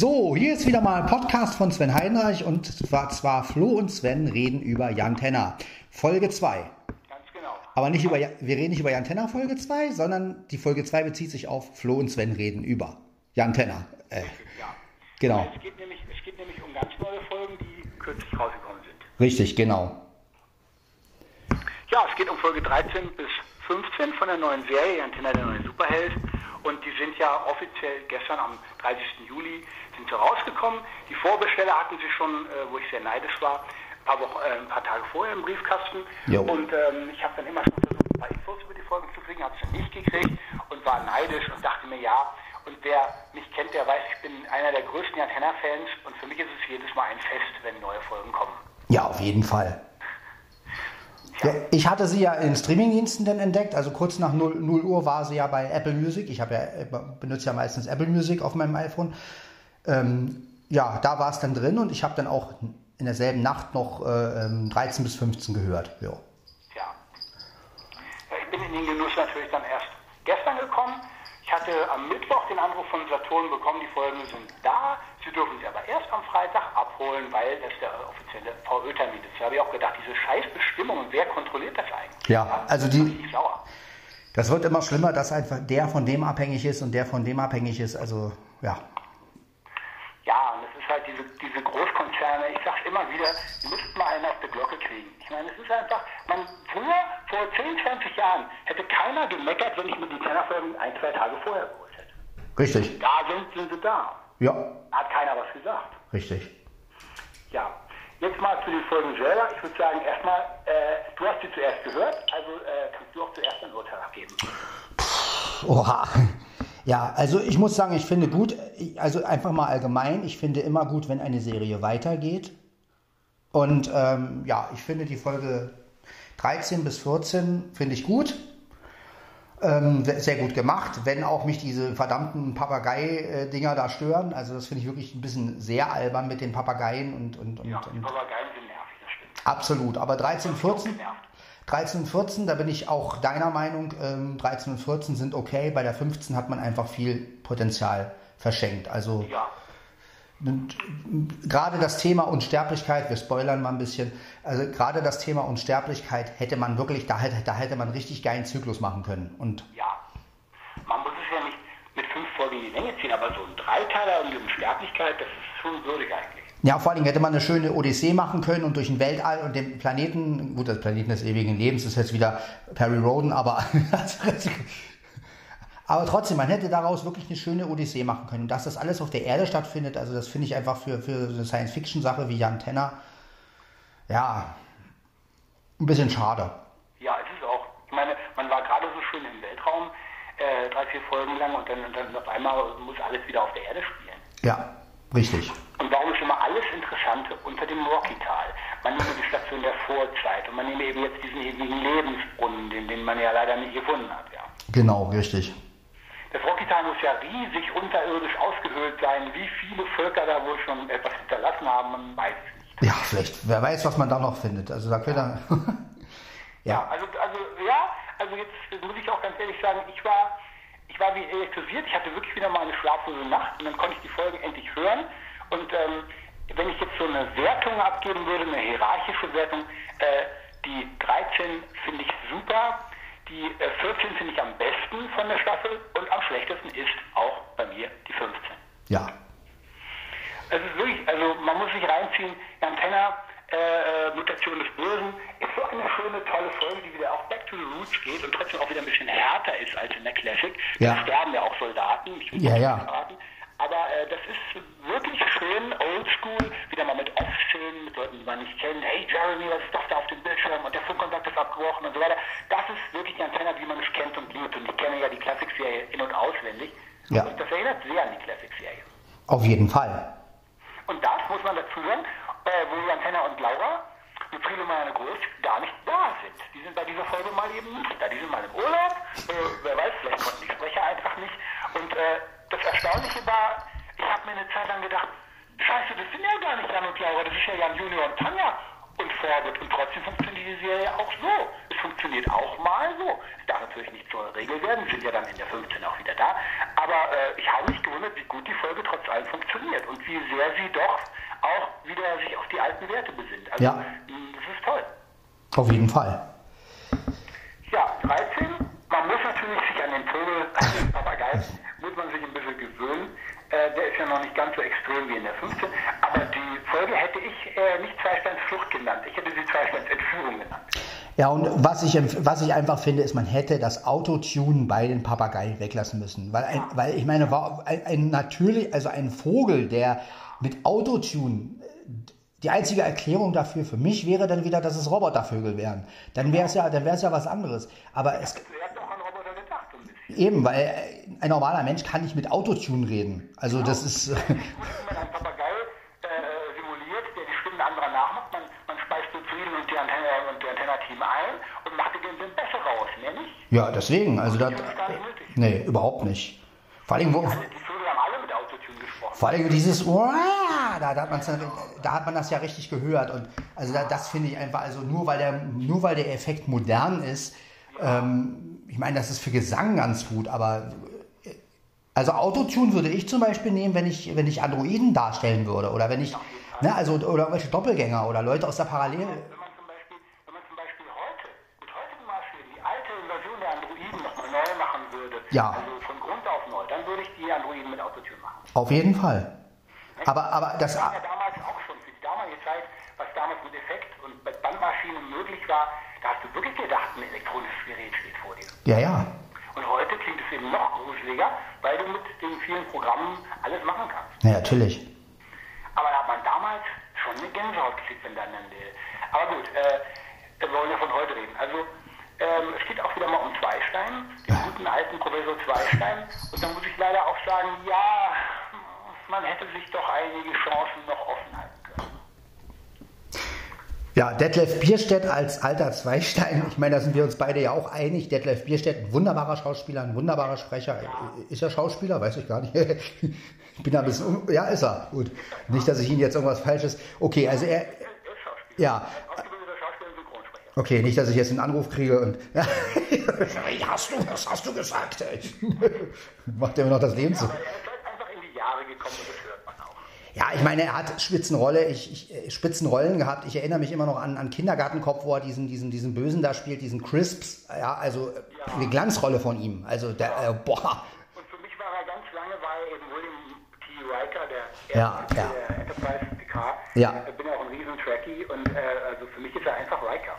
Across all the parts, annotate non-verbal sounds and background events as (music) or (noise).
So, hier ist wieder mal ein Podcast von Sven Heinreich und zwar, zwar Flo und Sven reden über Jan Tenner. Folge 2. Ganz genau. Aber nicht über, wir reden nicht über Jan Tenner Folge 2, sondern die Folge 2 bezieht sich auf Flo und Sven reden über Jan Tenner. Äh, Ja. genau. Es geht, nämlich, es geht nämlich um ganz neue Folgen, die kürzlich rausgekommen sind. Richtig, genau. Ja, es geht um Folge 13 bis 15 von der neuen Serie, Antenna der neue Superheld. Und die sind ja offiziell gestern am 30. Juli sind sie rausgekommen. Die Vorbesteller hatten sie schon, äh, wo ich sehr neidisch war, ein paar, Wochen, äh, ein paar Tage vorher im Briefkasten. Jo. Und ähm, ich habe dann immer schon versucht, ein paar Infos über die Folgen zu kriegen, habe es nicht gekriegt und war neidisch und dachte mir, ja, und wer mich kennt, der weiß, ich bin einer der größten Antenna-Fans und für mich ist es jedes Mal ein Fest, wenn neue Folgen kommen. Ja, auf jeden Fall. (laughs) Ja, ich hatte sie ja in Streamingdiensten dann entdeckt, also kurz nach 0, 0 Uhr war sie ja bei Apple Music. Ich habe ja, äh, benutze ja meistens Apple Music auf meinem iPhone. Ähm, ja, da war es dann drin und ich habe dann auch in derselben Nacht noch äh, ähm, 13 bis 15 gehört. Ja. Ja. Ich bin in den Genuss natürlich dann erst gestern gekommen. Ich hatte am Mittwoch den Anruf von Saturn bekommen, die Folgen sind da. Sie dürfen sie aber erst am Freitag abholen, weil das der offizielle VÖ-Termin ist. Da habe ich auch gedacht, diese Scheißbestimmung, wer kontrolliert das eigentlich? Ja, also die-. Das wird immer schlimmer, dass einfach der von dem abhängig ist und der von dem abhängig ist. Also ja, Ja, und es ist halt diese, diese Großkonzerne, ich sag's immer wieder, die müssten mal einen auf die Glocke kriegen. Ich meine, es ist einfach, man, früher, vor 10, 20 Jahren, hätte keiner gemeckert, wenn ich mir die Tennerfolgen ein, zwei Tage vorher geholt hätte. richtig. Da sind, sind sie da. Ja, Hat keiner was gesagt. richtig. Ja, jetzt mal zu den Folgen selber. Ich würde sagen, erstmal, äh, du hast sie zuerst gehört, also äh, kannst du auch zuerst ein Urteil abgeben. Oha. Ja, also ich muss sagen, ich finde gut, also einfach mal allgemein, ich finde immer gut, wenn eine Serie weitergeht. Und ähm, ja, ich finde die Folge 13 bis 14 finde ich gut. Ähm, sehr gut gemacht, wenn auch mich diese verdammten Papagei-Dinger da stören. Also das finde ich wirklich ein bisschen sehr albern mit den Papageien und, und, und, Ja, die Papageien sind nervig, das stimmt. absolut. Aber 13, 14, Genervt. 13 und 14, da bin ich auch deiner Meinung, ähm, 13 und 14 sind okay. Bei der 15 hat man einfach viel Potenzial verschenkt. Also Ja, gerade das Thema Unsterblichkeit, wir spoilern mal ein bisschen, also gerade das Thema Unsterblichkeit hätte man wirklich, da hätte, da hätte man richtig geilen Zyklus machen können. Und ja. Man muss es ja nicht mit fünf Folgen in die Länge ziehen, aber so ein Dreiteiler um die Unsterblichkeit, das ist schon würdig eigentlich. Ja, vor allen Dingen hätte man eine schöne Odyssee machen können und durch den Weltall und den Planeten, gut, das Planeten des ewigen Lebens ist jetzt wieder Perry Roden, aber (laughs) Aber trotzdem, man hätte daraus wirklich eine schöne Odyssee machen können. Und dass das alles auf der Erde stattfindet, also das finde ich einfach für, für eine Science-Fiction-Sache wie Jan Tenner, ja, ein bisschen schade. Ja, es ist auch. Ich meine, man war gerade so schön im Weltraum, äh, drei, vier Folgen lang und dann, und dann auf einmal muss alles wieder auf der Erde spielen. Ja, richtig. Und warum ist immer alles Interessante unter dem Rocky-Tal? Man nehme die Station der Vorzeit und man nehme eben jetzt diesen ewigen Lebensbrunnen, den, den man ja leider nicht gefunden hat. Ja. Genau, richtig. Das Rocky-Tal muss ja riesig unterirdisch ausgehöhlt sein. Wie viele Völker da wohl schon etwas hinterlassen haben, man weiß es nicht. Ja, vielleicht, wer weiß, was man da noch findet. Also da (laughs) könnte Ja, also, also ja, also jetzt muss ich auch ganz ehrlich sagen, ich war, ich war wie elektrisiert, ich hatte wirklich wieder mal eine schlaflose Nacht und dann konnte ich die Folgen endlich hören. Und ähm, wenn ich jetzt so eine Wertung abgeben würde, eine hierarchische Wertung, äh, die 13 finde ich super, die äh, 14 finde ich am besten von der Staffel und am schlechtesten ist auch bei mir die 15. ja, Es ist wirklich, also man muss sich reinziehen, Jan Tenner, äh, Mutation des Bösen, ist so eine schöne, tolle Folge, die wieder auch back to the roots geht und trotzdem auch wieder ein bisschen härter ist als in der Classic. Ja. Da sterben ja auch Soldaten, ich will Ja, nicht ja. Aber äh, das ist wirklich schön, oldschool, wieder mal mit Off-Szenen, mit Leuten, die man nicht kennt. Hey Jeremy, was ist das da auf dem Bildschirm? Und der Funkkontakt ist abgebrochen und so weiter. Das ist wirklich Jan Tenner, wie man es kennt und liebt. Und ich kenne ja die Classic-Serie in- und auswendig. Ja. Und das erinnert sehr an die Classic-Serie. auf jeden Fall. Und das muss man dazu sagen, äh, wo Jan Tenner und Laura mit Friede Meyer Groß gar nicht da sind. Die sind bei dieser Folge mal eben nicht da. Die sind mal im Urlaub. Äh, wer weiß, vielleicht konnten die Sprecher einfach nicht. Und äh, das Erstaunliche war, ich habe mir eine Zeit lang gedacht, scheiße, das sind ja gar nicht Jan und Laura, das ist ja Jan Junior und Tanja und Forbit. Und trotzdem funktioniert die Serie auch so. Es funktioniert auch mal so. Es darf natürlich nicht zur Regel werden, sind ja dann in der 15 auch wieder da. Aber äh, ich habe mich gewundert, wie gut die Folge trotz allem funktioniert. Und wie sehr sie doch auch wieder sich auf die alten Werte besinnt. Also Ja. mh, das ist toll. Auf jeden Fall. Ja, 13. Man muss natürlich sich an den Vogel, an den Papagei, muss man sich. Äh, der ist ja noch nicht ganz so extrem wie in der 15. Aber die Folge hätte ich äh, nicht Zweisteins Flucht genannt. Ich hätte sie Zweisteins Entführung genannt. Ja, und was ich, was ich einfach finde, ist, man hätte das Autotune bei den Papagei weglassen müssen. Weil, ein, weil ich meine, war ein, ein natürlich, also ein Vogel, der mit Autotune, äh, die einzige Erklärung dafür für mich wäre dann wieder, dass es Robotervögel wären. Dann wäre es ja, dann wäre es ja was anderes. Aber es, Er hat auch an Roboter gedacht, so ein bisschen. Eben, weil ein normaler Mensch kann nicht mit Autotune reden. Also das ist, (laughs) Papagei äh, simuliert, der die Stimmen anderer nachmacht, man, man speist die Zwiebeln und die Antenne und der Antenna-Team ein und macht den den besser raus, mehr nicht? ja, deswegen, also das, nee, überhaupt nicht. Vor allem, wo. Vor allem dieses Uah, da, da, hat man's da hat man das ja richtig gehört und also da, das finde ich einfach also nur weil der nur weil der Effekt modern ist ähm, ich meine das ist für Gesang ganz gut aber äh, also Autotune würde ich zum Beispiel nehmen wenn ich wenn ich Androiden darstellen würde oder wenn ich ne, also oder irgendwelche Doppelgänger oder Leute aus der Parallel Wenn man zum Beispiel, wenn man zum Beispiel heute, mit heutigen Maßstäben, die alte Version der Androiden nochmal neu machen würde, Ja. also von Grund auf neu, dann würde ich die Androiden mit Autotune machen. auf jeden Fall aber aber das ja damals auch schon für die damalige Zeit, was damals mit Effekt und mit Bandmaschinen möglich war, da hast du wirklich gedacht, ein elektronisches Gerät steht vor dir. ja ja Und heute klingt es eben noch gruseliger, weil du mit den vielen Programmen alles machen kannst. ja, natürlich Aber da hat man damals schon eine Gänsehaut gekriegt, wenn dann eine. Aber gut, äh, wir wollen ja von heute reden. Also, ähm, es geht auch wieder mal um Zweistein, den guten alten Professor Zweistein. Und da muss ich leider auch sagen, ja, man hätte sich doch einige Chancen noch offen halten. Ja, Detlef Bierstedt als alter Zweistein, ich meine, da sind wir uns beide ja auch einig. Detlef Bierstedt, ein wunderbarer Schauspieler, ein wunderbarer Sprecher. Ist er Schauspieler? Weiß ich gar nicht. (laughs) Ich bin da ein bisschen, ja, ist er. Gut. Nicht, dass ich Ihnen jetzt irgendwas Falsches. Okay, also er, ja, okay, nicht, dass ich jetzt einen Anruf kriege und, (laughs) hast du, was hast du gesagt? Macht er mir noch das Leben zu. Aber er ist halt einfach in die Jahre gekommen und das hört man auch. Ja, ich meine, er hat Spitzenrolle, ich, ich, äh, Spitzenrollen gehabt. Ich erinnere mich immer noch an, an Kindergartenkopf, wo er diesen, diesen, diesen Bösen da spielt, diesen Crisps. Ja, also äh, eine Glanzrolle von ihm. Also der, äh, boah. Und für mich war er ganz lange, war er eben William T. Riker, der Ja, erste ja. der Enterprise PK. Ja. Ich bin auch ein riesen Trekkie und äh, also für mich ist er einfach Riker.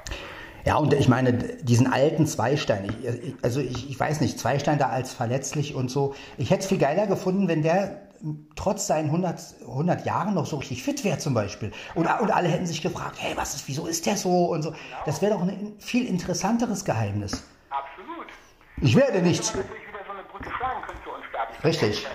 Ja, und ich meine, diesen alten Zweistein, ich, ich- also ich, ich weiß nicht, Zweistein da als verletzlich und so. Ich hätte es viel geiler gefunden, wenn der trotz seinen 100, 100 Jahren noch so richtig fit wäre zum Beispiel. Und, und alle hätten sich gefragt, hey, was ist, wieso ist der so und so. Das wäre doch ein viel interessanteres Geheimnis. Absolut. Ich werde nichts. Richtig.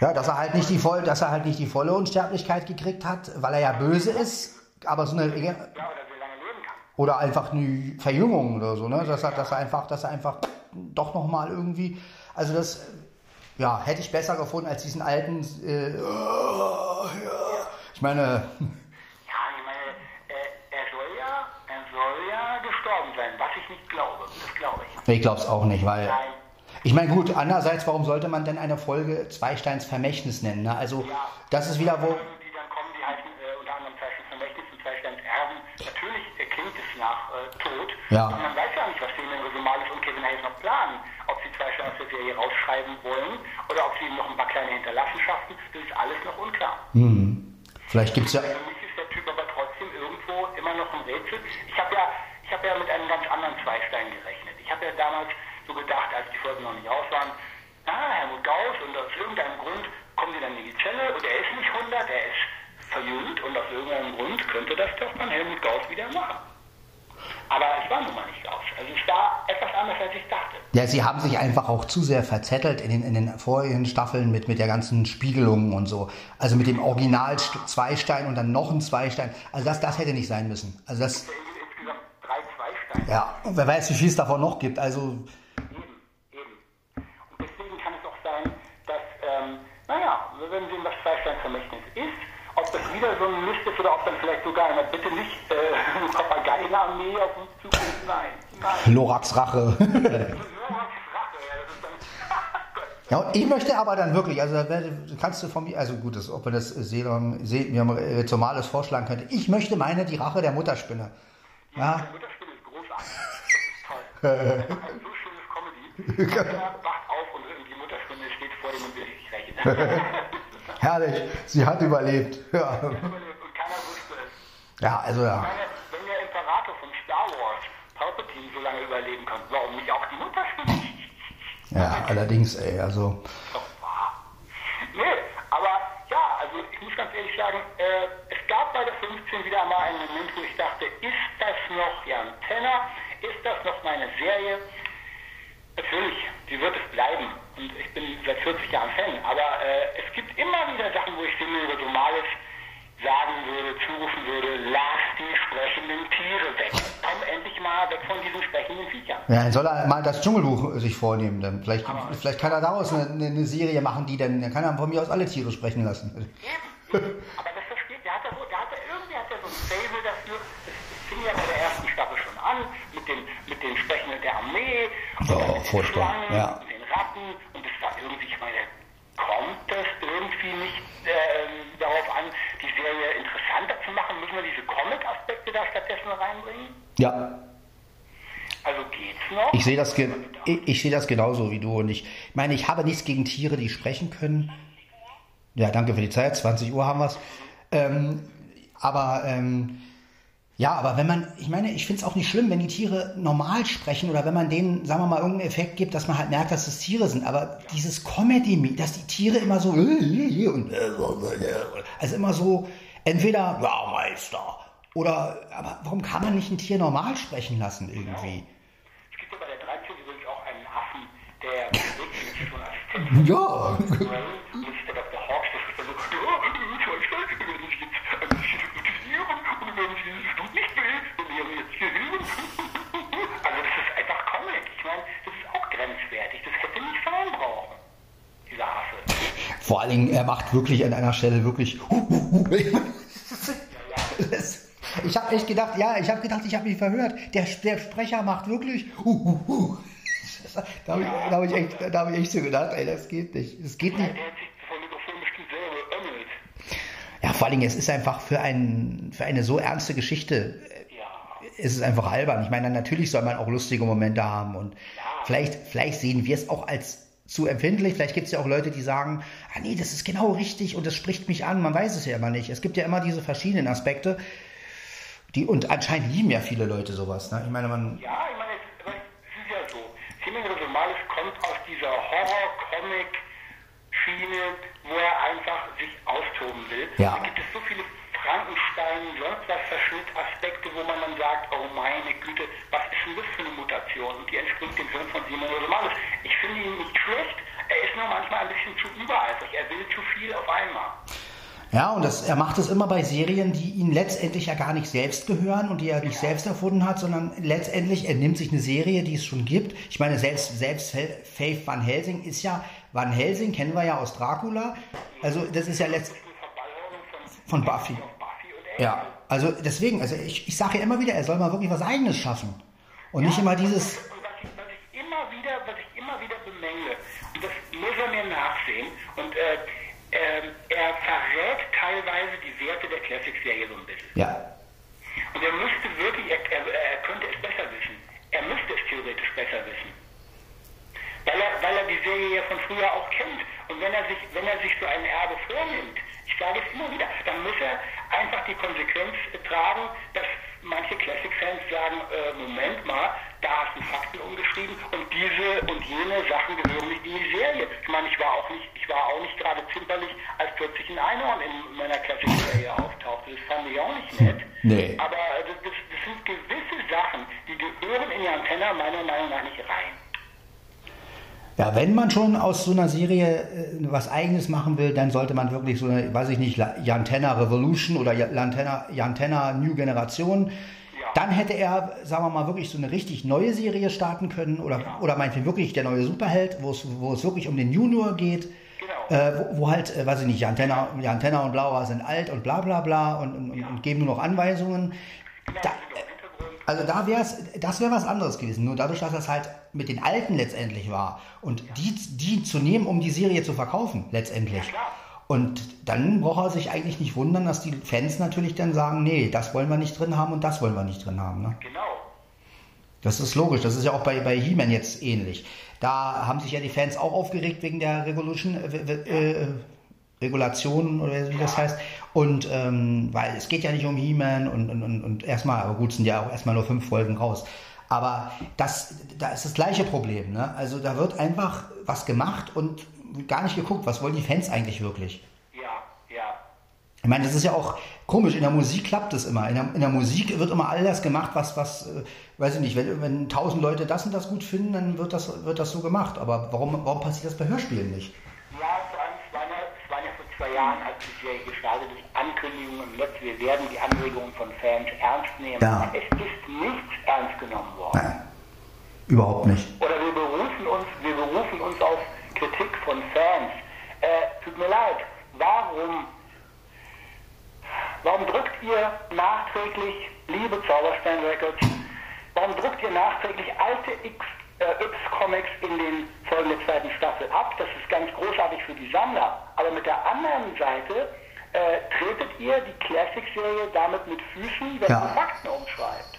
Ja. Dass er halt nicht die voll, dass er halt nicht die volle Unsterblichkeit gekriegt hat, weil er ja böse ist, aber so eine oder so lange leben kann. oder einfach eine Verjüngung oder so, ne? Dass er, dass er einfach, dass er einfach doch noch mal irgendwie, also das, ja, hätte ich besser gefunden als diesen alten. Äh, oh, ja. Ich meine, Ja, ich meine, äh, er soll ja, er soll ja gestorben sein, was ich nicht glaube. Das glaube ich. ich glaube es auch nicht, weil Nein. ich meine gut. Andererseits, warum sollte man denn eine Folge Zweisteins Vermächtnis nennen? Ne? Also das ist wieder wo. Die dann kommen, die heißen äh, unter anderem Zweisteins Vermächtnis und Zweisteins Erben. Natürlich äh, klingt es nach äh, Tod. Ja. Und man weiß ja nicht, was Damien Resumales und Kevin Hayes noch planen. Sie aus der Serie rausschreiben wollen oder ob sie ihm noch ein paar kleine Hinterlassenschaften. Das ist alles noch unklar. Vielleicht gibt's ja. Für mich ist der Typ aber trotzdem irgendwo immer noch ein Rätsel. Ich habe ja, ich habe ja mit einem ganz anderen Zweistein gerechnet. Ich habe ja damals so gedacht, als die Folgen noch nicht aus waren, ah, Helmut Gauss und aus irgendeinem Grund kommen die dann in die Zelle und er ist nicht 100, er ist verjüngt und aus irgendeinem Grund könnte das doch dann Helmut Gauss wieder machen. Aber es war nun mal nicht Gauss. Also es war etwas anders, als ich dachte. Ja, sie haben sich einfach auch zu sehr verzettelt in den, in den vorigen Staffeln mit, mit der ganzen Spiegelung und so. Also mit dem Original St- Zweistein und dann noch ein Zweistein. Also das, das hätte nicht sein müssen. Also das, Insgesamt drei Zweisteine. ja, und wer weiß, wie viel es davon noch gibt. Also, Eben, eben. Und deswegen kann es auch sein, dass, ähm, naja, wir werden sehen, was Zweistein-Vermächtnis ist. Ob das wieder so ein Mist ist oder ob dann vielleicht sogar einer bitte nicht äh, (laughs) eine Papageienarmee auf uns zukommt. Nein. (laughs) Lorax Rache. Ja, das ist dann. Gott. (laughs) Ja, und ich möchte aber dann wirklich, also da kannst du von mir, also gut, das, ob man das Serum, Se- Rhizomales vorschlagen könnte. Ich möchte meine, die Rache der Mutterspinne. Ja, Die Mutterspinne ist großartig. Das ist toll. (laughs) So schönes Comedy. Wacht auf und die Mutterspinne steht vor dem und will sich rächen. herrlich, sie hat überlebt. Ja, ja also ja. Meine, wenn der Imperator von Star Wars Palpatine so lange überleben kann, warum nicht auch die Mutterspinne? Ja, allerdings, ey, also. Nee, aber ja, also ich muss ganz ehrlich sagen, äh, es gab bei der 15 wieder mal einen Moment, wo ich dachte, ist das noch Jan Tenner? Ist das noch meine Serie? Natürlich, sie wird es bleiben. Und ich bin seit 40 Jahren Fan. Aber äh, es gibt immer wieder Sachen, wo ich Simmel oder Somales sagen würde, zurufen würde, lass die sprechenden Tiere weg. Mal weg von diesen sprechenden Viechern. Ja, dann soll er mal das Dschungelbuch sich vornehmen. Dann vielleicht, vielleicht kann er daraus eine, eine Serie machen, die dann, dann kann er von mir aus alle Tiere sprechen lassen. Eben. Aber das versteht, der hat ja so, der hat ja irgendwie hat er so ein Fable dafür. Das, fing ja bei der ersten Staffel schon an, mit den, mit den Sprechenden der Armee, und Oh, dann mit den furchtbar, ja. und den Ratten. Und das war irgendwie, ich meine, kommt das irgendwie nicht ähm, darauf an, die Serie interessanter zu machen? Müssen wir diese Comic-Aspekte da stattdessen reinbringen? Ja, Also geht's noch? ich sehe das, ge ich, ich sehe das genauso wie du. Und ich meine, ich habe nichts gegen Tiere, die sprechen können. Ja, danke für die Zeit. 20 Uhr haben wir es. Ähm, aber ähm, ja, aber wenn man, ich meine, ich finde es auch nicht schlimm, wenn die Tiere normal sprechen oder wenn man denen, sagen wir mal, irgendeinen Effekt gibt, dass man halt merkt, dass es Tiere sind. Aber dieses Comedy, dass die Tiere immer so also immer so, entweder, ja, Meister, oder, aber warum kann man nicht ein Tier normal sprechen lassen irgendwie? Es gibt ja bei der 13 übrigens auch einen Affen, der Assistent Ja, Und der Dr. Hawks, das ist dann so, ja, zwei Stunden, wir werden Sie jetzt ein bisschen hypnotisieren und wenn Sie dieses Blut nicht will, dann wäre jetzt hier hin. Also das ist einfach Comic. Ich meine, das ist auch grenzwertig. Das hätte nicht sein brauchen, dieser Affe. vor allen Dingen, er macht wirklich an einer Stelle wirklich. Ich habe echt gedacht, ja, ich habe gedacht, ich habe mich verhört. Der, der Sprecher macht wirklich. Da habe ich, da hab ich, echt- da hab ich echt so gedacht, ey, das geht nicht. Das geht nicht. Ja, vor allen Dingen, es ist einfach für, ein, für eine so ernste Geschichte, äh, Ja. ist es einfach albern. Ich meine, natürlich soll man auch lustige Momente haben und vielleicht, vielleicht sehen wir es auch als zu empfindlich. Vielleicht gibt es ja auch Leute, die sagen, ah nee, das ist genau richtig und das spricht mich an. Man weiß es ja immer nicht. Es gibt ja immer diese verschiedenen Aspekte. Die, und anscheinend lieben ja viele Leute sowas. Ne? Ich meine, man, Ja, ich meine, kommt aus dieser Horror-Comic-Schiene, wo er einfach sich austoben will. Ja. Da gibt es so viele Frankenstein, sonst was Verschnittaspekte, wo man dann sagt, oh meine Güte, was ist denn das für eine Mutation? Und die entspringt dem Hirn von Simon Rosomalis. Ich finde ihn nicht schlecht, er ist nur manchmal ein bisschen zu übereifrig, er will zu viel auf einmal. Ja, und das, er macht es immer bei Serien, die ihn letztendlich ja gar nicht selbst gehören und die er nicht selbst erfunden hat, sondern letztendlich, er nimmt sich eine Serie, die es schon gibt. Ich meine, selbst, selbst Faith Van Helsing ist ja, Van Helsing kennen wir ja aus Dracula. Also, das ist ja letzt, von, Buffy. Ja, also deswegen, also ich, ich sage ja immer wieder, er soll mal wirklich was Eigenes schaffen. Und nicht immer dieses, Und was ich, was ich immer wieder, was ich immer wieder bemängle, und das muss er mir nachsehen, und äh, ähm, er verrät teilweise die Werte der Classic-Serie so ein bisschen. ja, Und er müsste wirklich, er, er, er könnte es besser wissen. Er müsste es theoretisch besser wissen. Weil er, weil er die Serie ja von früher auch kennt. Und wenn er sich, wenn er sich so ein Erbe vornimmt, ich sage es immer wieder, dann muss er einfach die Konsequenz tragen, dass manche Classic-Fans sagen, äh, Moment mal, da hast du Fakten umgeschrieben und diese und jene Sachen gehören nicht in die Serie. Ich meine, ich war auch nicht, ich war auch nicht gerade zimperlich, als plötzlich ein Einhorn in meiner Classic-Serie auftauchte. Das fand ich auch nicht nett. Nee. Aber das, das, das sind gewisse Sachen, die gehören in die Antenne meiner Meinung nach nicht rein. Ja, wenn man schon aus so einer Serie äh, was Eigenes machen will, dann sollte man wirklich so eine, weiß ich nicht, Jantenna Revolution oder Ja- Jantenna, Jantenna New Generation. Dann hätte er, sagen wir mal, wirklich so eine richtig neue Serie starten können oder, oder meinetwegen wirklich der neue Superheld, wo es, wo es wirklich um den Junior geht. Genau. Äh, wo, wo halt, äh, weiß ich nicht, Jantenna, Jantenna und Laura sind alt und bla bla bla und, und, und, und geben nur noch Anweisungen. Genau, Da, im Hintergrund. Also da wäre es, das wäre was anderes gewesen. Nur dadurch, dass das halt mit den Alten letztendlich war und die, die zu nehmen, um die Serie zu verkaufen, letztendlich. klar. Und dann braucht er sich eigentlich nicht wundern, dass die Fans natürlich dann sagen, nee, das wollen wir nicht drin haben und das wollen wir nicht drin haben. Ne? Genau. Das ist logisch. Das ist ja auch bei, bei He-Man jetzt ähnlich. Da haben sich ja die Fans auch aufgeregt wegen der Revolution, äh, äh, Regulation oder wie das heißt. Und ähm, weil es geht ja nicht um He-Man und, und, und, und erstmal, aber gut, sind ja auch erstmal nur fünf Folgen raus. Aber das, da ist das gleiche Problem. Ne? Also da wird einfach was gemacht und gar nicht geguckt, was wollen die Fans eigentlich wirklich. Ja, ja. Ich meine, das ist ja auch komisch. In der Musik klappt es immer. In der, in der Musik wird immer all das gemacht, was, was, äh, weiß ich nicht, wenn, wenn tausend Leute das und das gut finden, dann wird das, wird das so gemacht. Aber warum, warum passiert das bei Hörspielen nicht? Ja, vor allem, ja, waren ja vor zwei Jahren, als die Serie gestartet ist, Ankündigungen im Netz, wir werden die Anregungen von Fans ernst nehmen. Ja. Es ist nichts ernst genommen worden. Nein, überhaupt nicht. Oder wir berufen uns, wir berufen uns auf Kritik von Fans. Äh, tut mir leid, warum, warum drückt ihr nachträglich, liebe Zauberstein Records, warum drückt ihr nachträglich alte X, äh, X-Comics in den Folgen der zweiten Staffel ab? Das ist ganz großartig für die Sammler. Aber mit der anderen Seite äh, tretet ihr die Classic-Serie damit mit Füßen, wenn Ja. ihr Fakten umschreibt.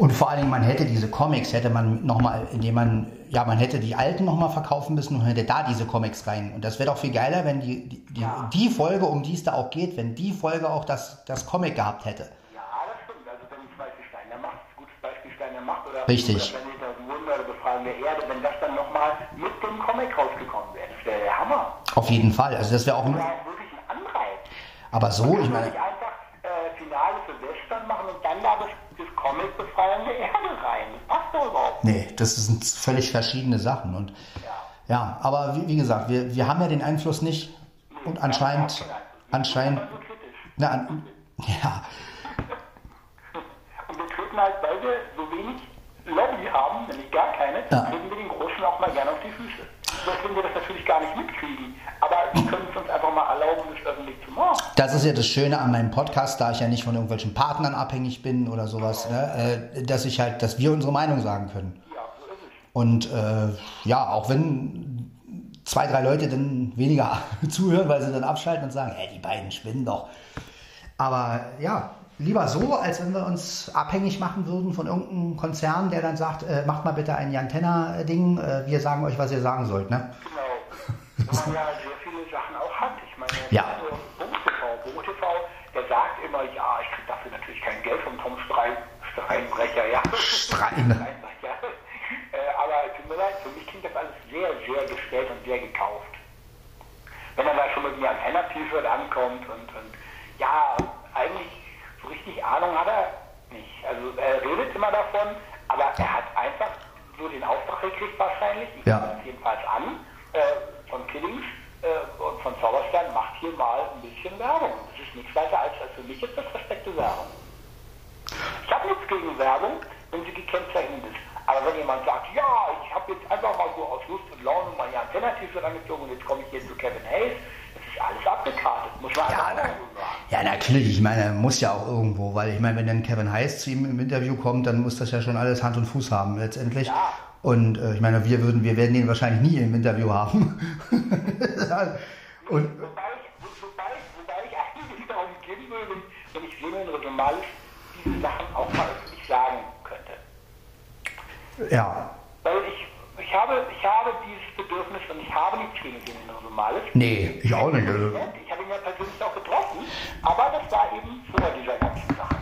Und vor allen Dingen, man hätte diese Comics, hätte man nochmal, indem man, ja, man hätte die alten nochmal verkaufen müssen und hätte da diese Comics rein. Und das wäre doch viel geiler, wenn die, die, die, Ja. die Folge, um die es da auch geht, wenn die Folge auch das, das Comic gehabt hätte. Ja, das stimmt. Also wenn zum Beispiel Steiner Macht, gutes Beispiel Steiner Macht oder, Richtig. oder Wunder oder Befragen der Erde, wenn das dann nochmal mit dem Comic rausgekommen wäre, das wäre der Hammer. Auf jeden Fall. Also das wäre auch, ein, wäre wirklich ein Anreiz. aber so, ich meine, nicht einfach äh, Finale für Western machen und dann da das, der Erde rein. Passt doch überhaupt nicht. nee, das sind völlig verschiedene Sachen. Und Ja. ja, aber wie, wie gesagt, wir, wir haben ja den Einfluss nicht und anscheinend, Ja, anscheinend, kritisch. na, an, ja, (laughs) Und wir treten halt, weil wir so wenig Lobby haben, nämlich gar keine, Ja. treten wir den Großen auch mal gerne auf die Füße. Deswegen wir das natürlich gar nicht mitkriegen. Aber wir können es uns einfach mal erlauben, das öffentlich zu machen. Das ist ja das Schöne an meinem Podcast, da ich ja nicht von irgendwelchen Partnern abhängig bin oder sowas, ne, äh, dass ich halt, dass wir unsere Meinung sagen können. Und äh, ja, auch wenn zwei, drei Leute dann weniger (laughs) zuhören, weil sie dann abschalten und sagen, hey, die beiden spinnen doch. Aber ja, lieber so, als wenn wir uns abhängig machen würden von irgendeinem Konzern, der dann sagt, äh, macht mal bitte ein Jantenna-Ding, äh, wir sagen euch, was ihr sagen sollt. Ne? Genau. Wenn man ja sehr viele Sachen auch hat. Ich meine, Ja. also BoTV, BoTV, der sagt immer, ja, ich kriege dafür natürlich kein Geld vom Tom Strein, Steinbrecher, ja. Strein. Steinbrecher. Äh, aber tut mir leid, für mich klingt das alles sehr, sehr gestellt und sehr gekauft. Wenn man da schon mit mir an T-Shirt ankommt und, und ja, eigentlich so richtig Ahnung hat er nicht. Also er redet immer davon, aber er hat einfach so den Auftrag gekriegt wahrscheinlich, ich Ja. es jedenfalls an, äh, von Killings äh, und von Zauberstern, macht hier mal ein bisschen Werbung. Das ist nichts weiter als, als für mich jetzt das versteckte Werbung. Ich habe nichts gegen Werbung, wenn sie gekennzeichnet ist. Aber wenn jemand sagt, ja, ich habe jetzt einfach mal so aus Lust und Laune mal hier Antennatief angezogen und jetzt komme ich hier zu Kevin Hayes, das ist alles abgekartet, muss man Ja, einfach na, so sagen. ja, natürlich. Ich meine, muss ja auch irgendwo, weil ich meine, wenn dann Kevin Heiß zu ihm im Interview kommt, dann muss das ja schon alles Hand und Fuß haben letztendlich. Ja. Und äh, ich meine, wir würden, wir werden den wahrscheinlich nie im Interview haben. (laughs) und Wobei ich, wo- wobei, wobei ich eigentlich (laughs) darum gehen will, wenn, ich oder Somalis diese Sachen auch mal öffentlich sagen könnte. ja, Weil ich, ich, habe, ich habe dieses Bedürfnis und ich habe nichts gegen oder Somalis. nee, ich auch nicht. Also, Ich habe ihn ja persönlich auch getroffen, aber das war eben vor dieser ganzen Sache.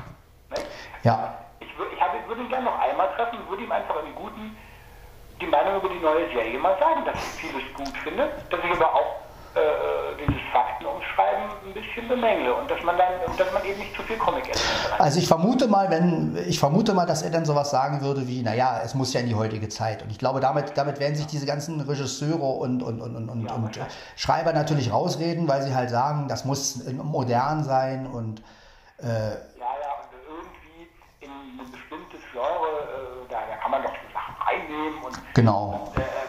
Ne? ja, Ich, ich, habe, würde ihn gerne noch einmal treffen, würde ihm einfach im Guten die Meinung über die neue Serie mal sagen, dass ich vieles gut finde, dass ich aber auch äh, dieses Faktenumschreiben ein bisschen bemängle und dass man dann, und dass man eben nicht zu viel Comic erzählt. Also ich vermute mal, wenn ich vermute mal, dass er dann sowas sagen würde wie, naja, es muss ja in die heutige Zeit. Und ich glaube, damit, damit werden sich diese ganzen Regisseure und, und, und, und, und, und Schreiber natürlich rausreden, weil sie halt sagen, das muss modern sein und äh, Ja, ja, und irgendwie in ein bestimmtes Genre, äh, da, da kann man doch so Sachen reinnehmen und genau. Und, äh,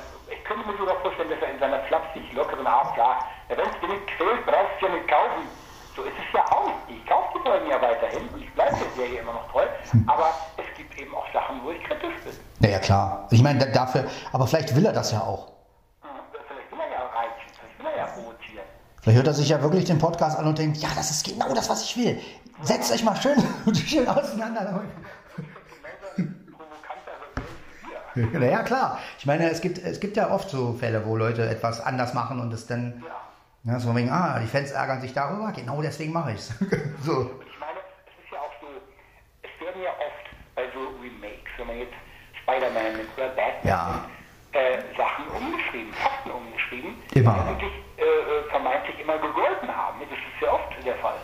könnte mir sogar vorstellen, dass er in seiner flapsig lockeren Art sagt, ja, wenn es dir nicht quält, brauchst du ja nicht kaufen. So ist es ja auch. Ich kaufe die Folgen ja weiterhin und ich bleibe der Serie immer noch treu. Aber es gibt eben Naja, klar. Ich meine, da- dafür, aber vielleicht will er das ja auch. Hm, Vielleicht will er ja reizen, vielleicht will er ja provozieren. Vielleicht hört er sich ja wirklich den Podcast an und denkt, ja, das ist genau das, was ich will. Setzt euch mal schön, (laughs) schön auseinander. Naja, klar. Ich meine, es gibt, es gibt ja oft so Fälle, wo Leute etwas anders machen und es dann, Ja. ja, so wegen, ah, die Fans ärgern sich darüber, genau deswegen mache ich es. (laughs) so. Ich meine, es ist ja auch so, es werden ja oft bei so Remakes, wenn man jetzt Spider-Man oder Batman Ja. äh, Sachen umgeschrieben, Fakten umgeschrieben, Immer. die eigentlich äh, äh, vermeintlich immer gegolten haben. Das ist ja oft der Fall.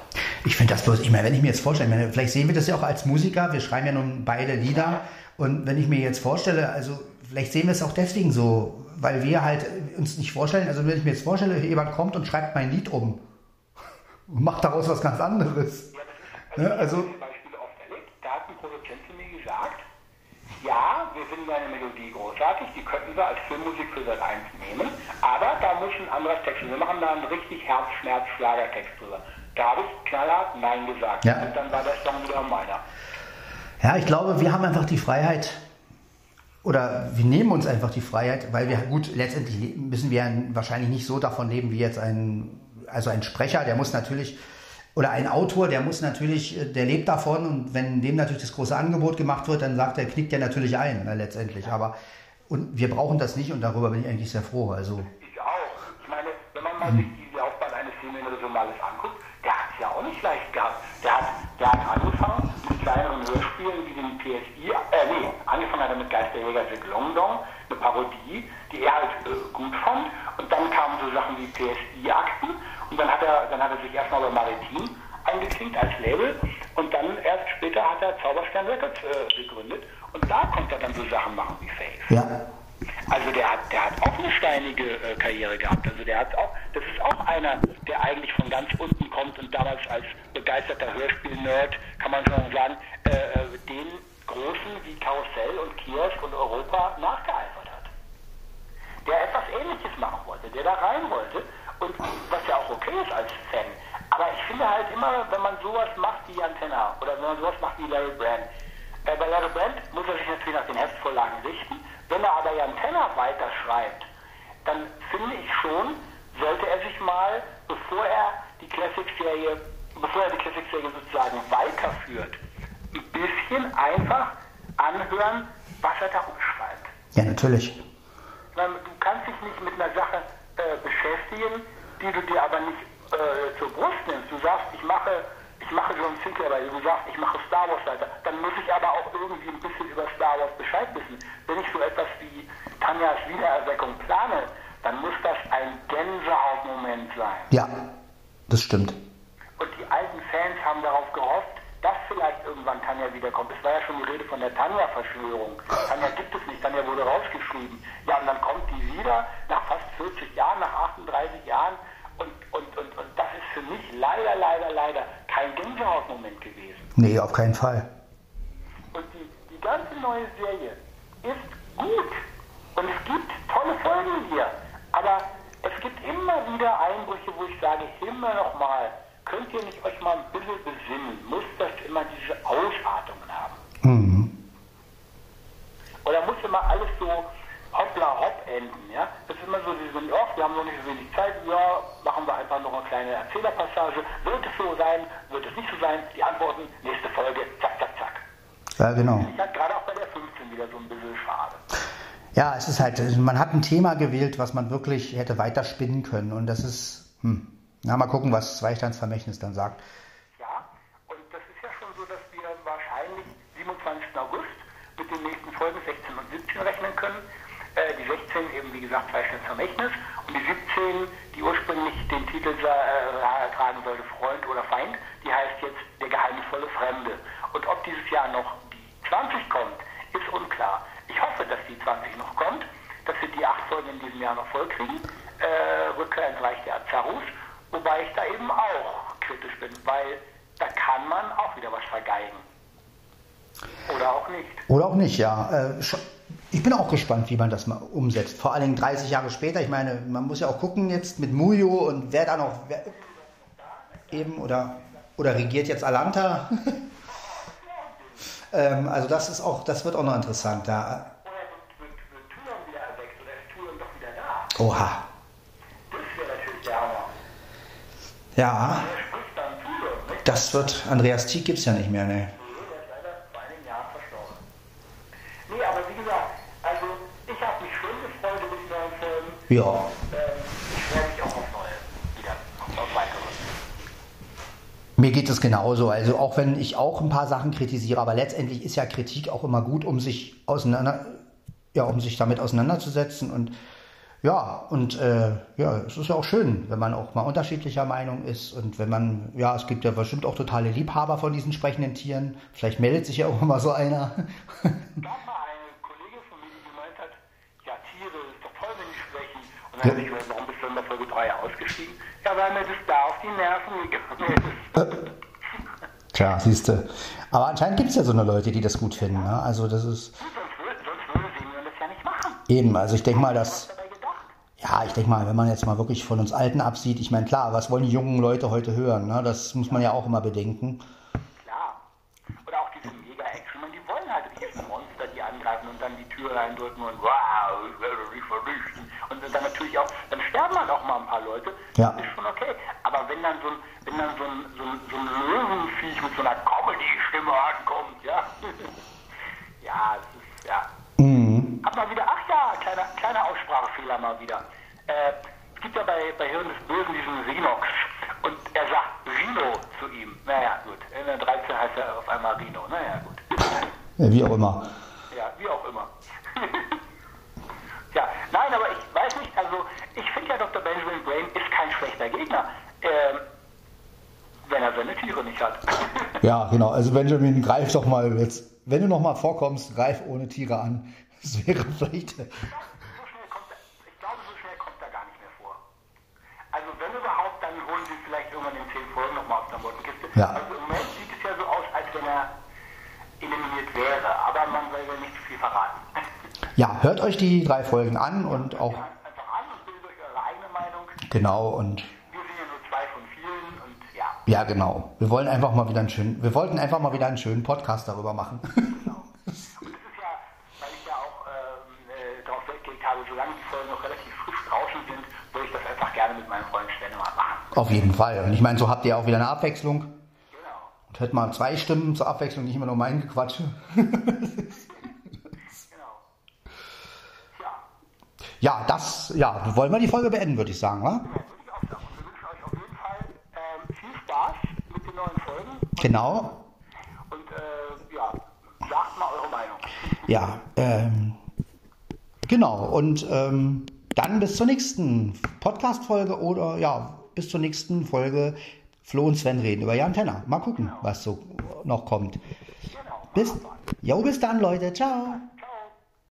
Ich finde das bloß, ich meine, wenn ich mir jetzt vorstelle, ich meine, vielleicht sehen wir das ja auch als Musiker, wir schreiben ja nun beide Lieder und wenn ich mir jetzt vorstelle, also vielleicht sehen wir es auch deswegen so, weil wir halt uns nicht vorstellen, also wenn ich mir jetzt vorstelle, jemand kommt und schreibt mein Lied um und (laughs) macht daraus was ganz anderes. Ja, das Ne, ich habe also- diese Beispiele oft erlebt. Da hat ein Produzent zu mir gesagt, ja, wir finden deine Melodie großartig, die könnten wir als Filmmusik für Sat 1 nehmen, aber da muss ein anderes Text. Wir machen da einen richtig Herzschmerz-Schlagertext drüber. Da habe ich knallhart Nein gesagt. Ja. Und dann war der Song wieder meiner. Ja, ich glaube, wir haben einfach die Freiheit, oder wir nehmen uns einfach die Freiheit, weil wir, gut, letztendlich le- müssen wir wahrscheinlich nicht so davon leben wie jetzt ein, also ein Sprecher, der muss natürlich, oder ein Autor, der muss natürlich, der lebt davon und wenn dem natürlich das große Angebot gemacht wird, dann sagt er, knickt der natürlich ein, ne, letztendlich. Aber, und wir brauchen das nicht und darüber bin ich eigentlich sehr froh. Also, Ich auch. Ich meine, wenn man mal sich die Laufbahn eines Filmregionales anguckt, der hat es ja auch nicht leicht gehabt. Der hat, der hat angefangen Hörspielen wie den PSI, äh, nee, angefangen hat er mit Geisterjäger Jack Longdong, eine Parodie, die er halt äh, gut fand. Und dann kamen so Sachen wie PSI-Akten und dann hat er, dann hat er sich erstmal bei Maritim eingeklinkt als Label und dann erst später hat er Zauberstern Records äh, gegründet und da konnte er dann so Sachen machen wie Faith. ja, Also der hat, der hat auch eine steinige äh, Karriere gehabt. Also der hat auch, das ist auch einer, der eigentlich von ganz unten kommt und damals als begeisterter Hörspiel-Nerd, kann man schon sagen, äh, äh, den Großen wie Karussell und Kiosk und Europa nachgeeifert hat. Der etwas Ähnliches machen wollte, der da rein wollte und was ja auch okay ist als Fan. Aber ich finde halt immer, wenn man sowas macht wie Antenna oder wenn man sowas macht wie Larry Brand, äh, bei Larry Brand muss er sich natürlich nach den Heftvorlagen richten. Wenn er aber Antenna weiterschreibt, dann finde ich schon, sollte er sich mal, bevor er die Classic-Serie, bevor er die Classic-Serie sozusagen weiterführt, ein bisschen einfach anhören, was er da umschreibt. ja, natürlich. Meine, Du kannst dich nicht mit einer Sache äh, beschäftigen, die du dir aber nicht äh, zur Brust nimmst. Du sagst, ich mache, ich mache John Sinclair, weil du sagst, ich mache Star Wars weiter. Dann muss ich aber auch irgendwie ein bisschen über Star Wars Bescheid wissen. Wenn ich so etwas wie Tanjas Wiedererweckung plane, dann muss das ein Gänsehautmoment sein. Ja, das stimmt. Und die alten Fans haben darauf gehofft, dass irgendwann Tanja wiederkommt. Es war ja schon die Rede von der Tanja-Verschwörung. Tanja gibt es nicht, Tanja wurde rausgeschrieben. Ja, und dann kommt die wieder nach fast 40 Jahren, nach 38 Jahren. Und, und, und, und das ist für mich leider, leider, leider kein Gänsehautmoment gewesen. Nee, auf keinen Fall. Und die, die ganze neue Serie ist gut. Und es gibt tolle Folgen hier. Aber es gibt immer wieder Einbrüche, wo ich sage, immer noch mal, könnt ihr nicht euch mal ein bisschen besinnen? Muss das immer diese Ausartungen haben? Mhm. Oder muss immer alles so hoppla hopp enden, ja? Das ist immer so, sie sind, oh, wir haben noch nicht so wenig Zeit, ja, machen wir einfach noch eine kleine Erzählerpassage. Wird es so sein? Wird es nicht so sein? Die Antworten, nächste Folge, zack, zack, zack. Ja, genau. Ich hatte gerade auch bei der 15 wieder so ein bisschen schade. Ja, es ist halt, man hat ein Thema gewählt, was man wirklich hätte weiterspinnen können. Und das ist, hm. Na, mal gucken, was Zweistandsvermächtnis dann sagt. Ja, und das ist ja schon so, dass wir wahrscheinlich 27. August mit den nächsten Folgen 16 und 17 rechnen können. Äh, die 16 eben, wie gesagt, Zweistandsvermächtnis und die 17, die ursprünglich den Titel äh, tragen sollte, Freund oder Feind, die heißt jetzt Der geheimnisvolle Fremde. Und ob dieses Jahr noch die 20 kommt, ist unklar. Ich hoffe, dass die 20 noch kommt, dass wir die acht Folgen in diesem Jahr noch vollkriegen. Äh, Rückkehr ins Reich der Azarus. Wobei ich da eben auch kritisch bin, weil da kann man auch wieder was vergeigen. Oder auch nicht. Oder auch nicht, ja. Äh, ich bin auch gespannt, wie man das mal umsetzt. Vor allen Dingen 30 Jahre später. Ich meine, man muss ja auch gucken jetzt mit Mujo und wer da noch wer eben oder, oder regiert jetzt Alanta. (laughs) Ähm, also das ist auch, das wird auch noch interessant. Da. Oha. Ja, das wird. Andreas Tieck gibt's ja nicht mehr, ne? Nee, der ist leider vor einigen Jahren verstorben. Nee, aber wie gesagt, also ich habe mich schon gefreut über die neuen Folgen. Ja. Ähm, ich freue mich auch auf neue. Wieder. Auf, auf weitere. Mir geht es genauso. Also auch wenn ich auch ein paar Sachen kritisiere, aber letztendlich ist ja Kritik auch immer gut, um sich auseinander, ja, um sich damit auseinanderzusetzen und ja, und äh, ja, es ist ja auch schön, wenn man auch mal unterschiedlicher Meinung ist und wenn man, ja, es gibt ja bestimmt auch totale Liebhaber von diesen sprechenden Tieren. Vielleicht meldet sich ja auch mal so einer. gab mal eine Kollegin von mir, die gemeint hat, ja, Tiere ist doch toll, wenn die sprechen. Und dann habe ich gesagt, warum bist du in der Folge 3 ausgestiegen? Ja, weil mir das da auf die Nerven gegangen ist. (laughs) Tja, siehst du. Aber anscheinend gibt es ja so eine Leute, die das gut finden. Ne? Also das ist Sonst würde, sonst würde Simeon das ja nicht machen. eben, also ich denke mal, dass. Ja, ich denke mal, wenn man jetzt mal wirklich von uns Alten absieht, ich meine, klar, was wollen die jungen Leute heute hören? Ne? Das muss man ja auch immer bedenken. Klar. Oder auch diese Mega-Action. Die wollen halt riesen Monster, die angreifen und dann die Tür reindrücken und wow, ich werde dich vernichten. Und dann natürlich auch, dann sterben halt auch mal ein paar Leute. Ja. Das ist schon okay. Aber wenn dann so ein, wenn dann so ein, so ein, so ein Löwenviech mit so einer Comedy-Stimme ankommt, ja. ja, das ist, ja. Mhm. Hab mal wieder, ach ja, kleiner, kleiner Aussprachefehler mal wieder. Äh, es gibt ja bei, bei Hirn des Bösen diesen Rinox und er sagt Rino zu ihm. Naja, gut. In der 13 heißt er auf einmal Rino. Naja, gut. Ja, wie auch immer. Ja, wie auch immer. ja, nein, aber ich weiß nicht, also ich finde ja Dr. Benjamin Brain ist kein schlechter Gegner. Ähm, wenn er seine Tiere nicht hat. Ja, genau. Also Benjamin, greif doch mal jetzt, wenn du noch mal vorkommst, greif ohne Tiere an. Das wäre vielleicht. So schnell kommt er, ich glaube, so schnell kommt er gar nicht mehr vor. Also wenn überhaupt, dann holen sie vielleicht irgendwann in zehn Folgen nochmal aus der Mottenkiste. Ja. Also im Moment sieht es ja so aus, als wenn er eliminiert wäre, aber man will ja nicht zu viel verraten. (laughs) Ja, hört euch die drei Folgen an und auch Einfach an und bildet euch eure eigene Meinung. genau und Wir sind ja nur zwei von vielen und ja. ja genau. Wir wollen einfach mal wieder einen schönen, wir wollten einfach mal wieder einen schönen Podcast darüber machen. (laughs) Und das ist ja, weil ich ja auch ähm, äh, darauf Wert gelegt habe, solange die Folgen noch relativ frisch draußen sind, würde ich das einfach gerne mit meinem Freund Stenne mal machen. Auf jeden Fall. Und ich meine, so habt ihr auch wieder eine Abwechslung. Hört mal zwei Stimmen zur Abwechslung, nicht immer nur mein Gequatsche. Genau. (laughs) Ja, Ja, das, ja, wollen wir die Folge beenden, würde ich sagen, wa? ja würde ich auch sagen. Und wir wünschen euch auf jeden Fall ähm, viel Spaß mit den neuen Folgen. Genau. Und äh, ja, sagt mal eure Meinung. Ja, ähm, genau. Und ähm, dann bis zur nächsten Podcast-Folge oder ja, bis zur nächsten Folge Flo und Sven reden über Jan Tenner. Mal gucken, was so noch kommt. Genau. Bis, jo, bis dann, Leute. Ciao.